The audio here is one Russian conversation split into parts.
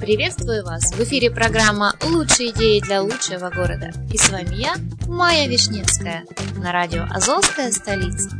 Приветствую вас! В эфире программа «Лучшие идеи для лучшего города». И с вами я, Майя Вишневская, на радио «Азовская столица».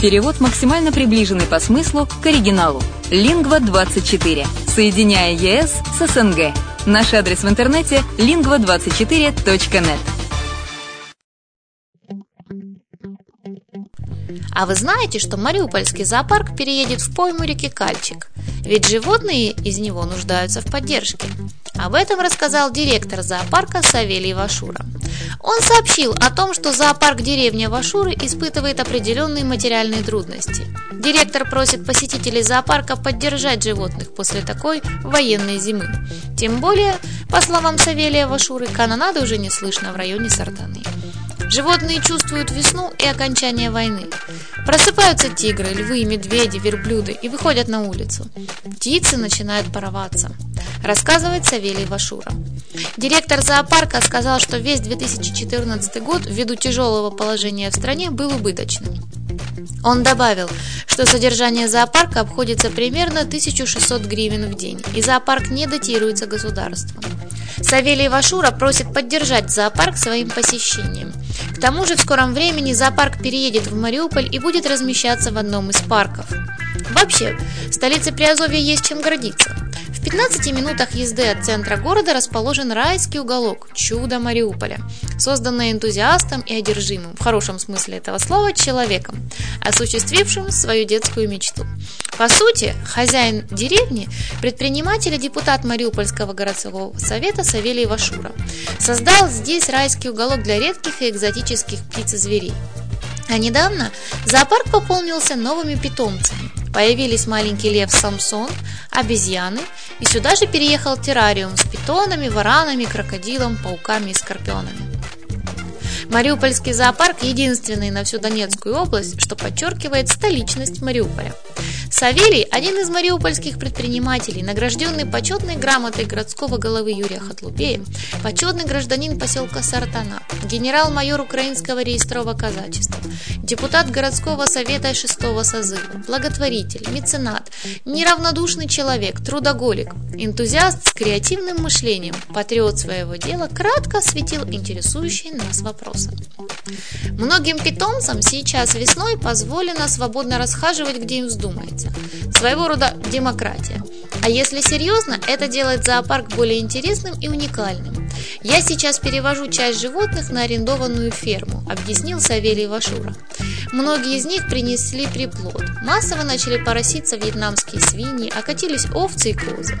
Перевод максимально приближенный по смыслу к оригиналу. Лингва24. Соединяя ЕС с СНГ. Наш адрес в интернете lingva24.net. А вы знаете, что Мариупольский зоопарк переедет в пойму реки Кальчик? Ведь животные из него нуждаются в поддержке. Об этом рассказал директор зоопарка Савелий Вашура. Он сообщил о том, что зоопарк деревня Вашуры испытывает определенные материальные трудности. Директор просит посетителей зоопарка поддержать животных после такой военной зимы. Тем более, по словам Савелия Вашуры, канонады уже не слышно в районе Сартаны. Животные чувствуют весну и окончание войны. Просыпаются тигры, львы, медведи, верблюды и выходят на улицу. Птицы начинают порваться, рассказывает Савелий Вашура. Директор зоопарка сказал, что весь 2014 год ввиду тяжелого положения в стране был убыточным. Он добавил, что содержание зоопарка обходится примерно 1600 гривен в день, и зоопарк не датируется государством. Савелий Вашура просит поддержать зоопарк своим посещением. К тому же в скором времени зоопарк переедет в Мариуполь и будет размещаться в одном из парков. Вообще, в столице Приазовья есть чем гордиться. В 15 минутах езды от центра города расположен райский уголок «Чудо Мариуполя», созданный энтузиастом и одержимым, в хорошем смысле этого слова, человеком, осуществившим свою детскую мечту. По сути, хозяин деревни – предприниматель и депутат Мариупольского городского совета Савелий Вашура. Создал здесь райский уголок для редких и экзотических птиц и зверей. А недавно зоопарк пополнился новыми питомцами. Появились маленький лев Самсон, обезьяны, и сюда же переехал террариум с питонами, варанами, крокодилом, пауками и скорпионами. Мариупольский зоопарк единственный на всю Донецкую область, что подчеркивает столичность Мариуполя. Савелий – один из мариупольских предпринимателей, награжденный почетной грамотой городского головы Юрия Хатлупея, почетный гражданин поселка Сартана, генерал-майор украинского реестрового казачества, депутат городского совета шестого созыва, благотворитель, меценат, неравнодушный человек, трудоголик, энтузиаст с креативным мышлением, патриот своего дела, кратко осветил интересующие нас вопросы. Многим питомцам сейчас весной позволено свободно расхаживать, где им вздумается. Своего рода демократия. А если серьезно, это делает зоопарк более интересным и уникальным. Я сейчас перевожу часть животных на арендованную ферму, объяснил Савелий Вашура. Многие из них принесли приплод. Массово начали пороситься вьетнамские свиньи, окатились овцы и козы.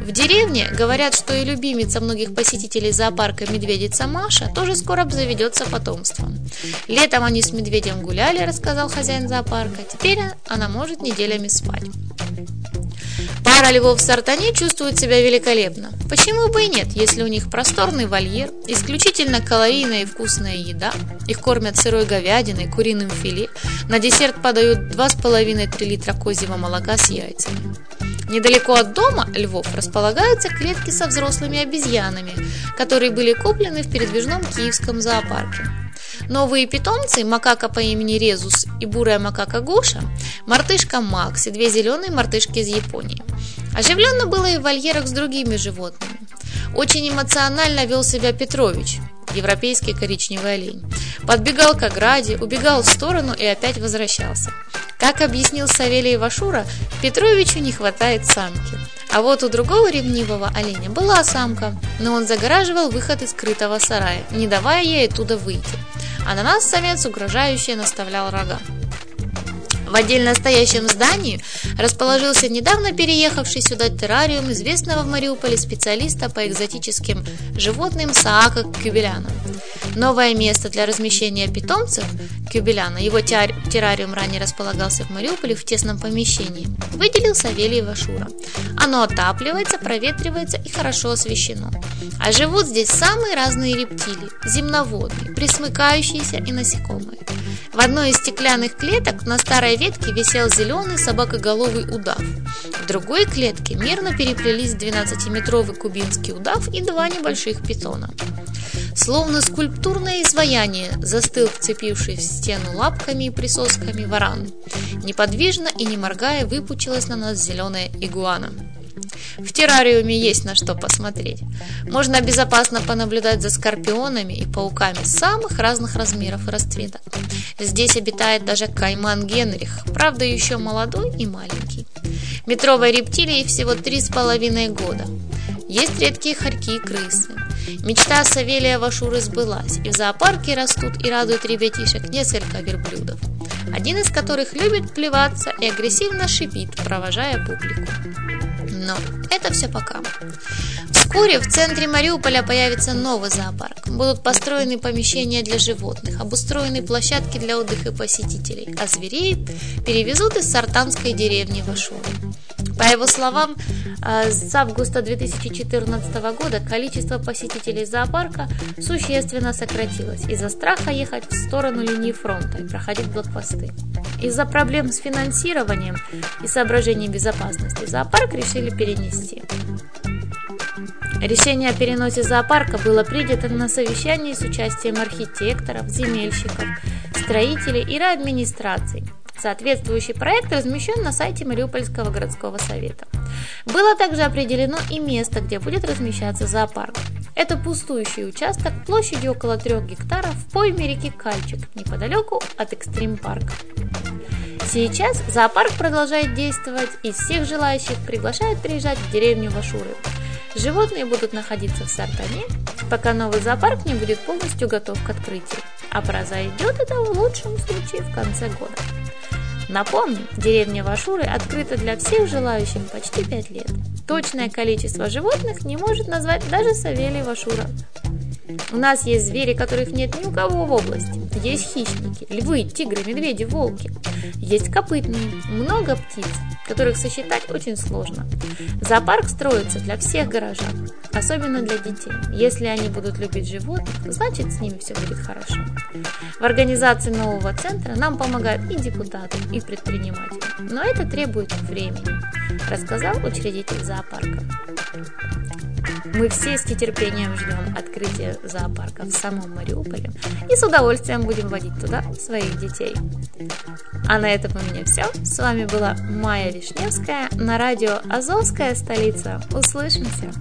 В деревне говорят, что и любимица многих посетителей зоопарка медведица Маша тоже скоро обзаведется потомством. Летом они с медведем гуляли, рассказал хозяин зоопарка. Теперь она может неделями спать. Пара львов в Сартане чувствует себя великолепно. Почему бы и нет, если у них просторный вольер, исключительно калорийная и вкусная еда, их кормят сырой говядиной, куриным филе, на десерт подают 2,5-3 литра козьего молока с яйцами. Недалеко от дома львов располагаются клетки со взрослыми обезьянами, которые были куплены в передвижном киевском зоопарке. Новые питомцы, макака по имени Резус и бурая макака Гоша, мартышка Макс и две зеленые мартышки из Японии. Оживленно было и в вольерах с другими животными. Очень эмоционально вел себя Петрович, европейский коричневый олень. Подбегал к ограде, убегал в сторону и опять возвращался. Как объяснил Савелий Вашура, Петровичу не хватает самки. А вот у другого ревнивого оленя была самка, но он загораживал выход из скрытого сарая, не давая ей оттуда выйти. А на нас самец угрожающе наставлял рога. В отдельно стоящем здании расположился недавно переехавший сюда террариум известного в Мариуполе специалиста по экзотическим животным Саака Кюбеляна. Новое место для размещения питомцев Кюбеляна, его террариум ранее располагался в Мариуполе в тесном помещении, выделил Савелий Вашура. Оно отапливается, проветривается и хорошо освещено. А живут здесь самые разные рептилии, земноводные, присмыкающиеся и насекомые. В одной из стеклянных клеток на старой ветке висел зеленый собакоголовый удав. В другой клетке мирно переплелись 12-метровый кубинский удав и два небольших питона. Словно скульптурное изваяние застыл вцепивший в стену лапками и присосками варан. Неподвижно и не моргая выпучилась на нас зеленая игуана. В террариуме есть на что посмотреть. Можно безопасно понаблюдать за скорпионами и пауками самых разных размеров и расцветок. Здесь обитает даже кайман Генрих, правда еще молодой и маленький. Метровой рептилии всего три с половиной года. Есть редкие хорьки и крысы. Мечта Савелия Вашуры сбылась, и в зоопарке растут и радуют ребятишек несколько верблюдов, один из которых любит плеваться и агрессивно шипит, провожая публику. Но это все пока. Вскоре в центре Мариуполя появится новый зоопарк. Будут построены помещения для животных, обустроены площадки для отдыха посетителей, а зверей перевезут из сартанской деревни Вашуры. По его словам, э, с августа 2014 года количество посетителей зоопарка существенно сократилось из-за страха ехать в сторону линии фронта и проходить блокпосты. Из-за проблем с финансированием и соображений безопасности зоопарк решили перенести. Решение о переносе зоопарка было принято на совещании с участием архитекторов, земельщиков, строителей и администраций. Соответствующий проект размещен на сайте Мариупольского городского совета. Было также определено и место, где будет размещаться зоопарк. Это пустующий участок площадью около 3 гектаров в пойме реки Кальчик, неподалеку от Экстрим-парка. Сейчас зоопарк продолжает действовать и всех желающих приглашают приезжать в деревню Вашуры. Животные будут находиться в Сартане, пока новый зоопарк не будет полностью готов к открытию. А произойдет это в лучшем случае в конце года. Напомним, деревня Вашуры открыта для всех желающих почти 5 лет. Точное количество животных не может назвать даже Савелий Вашура. У нас есть звери, которых нет ни у кого в области. Есть хищники, львы, тигры, медведи, волки. Есть копытные, много птиц, которых сосчитать очень сложно. Зоопарк строится для всех горожан, особенно для детей. Если они будут любить животных, значит с ними все будет хорошо. В организации нового центра нам помогают и депутаты, и предприниматели. Но это требует времени, рассказал учредитель зоопарка. Мы все с нетерпением ждем открытия зоопарка в самом Мариуполе и с удовольствием будем водить туда своих детей. А на этом у меня все. С вами была Майя Вишневская на радио «Азовская столица». Услышимся!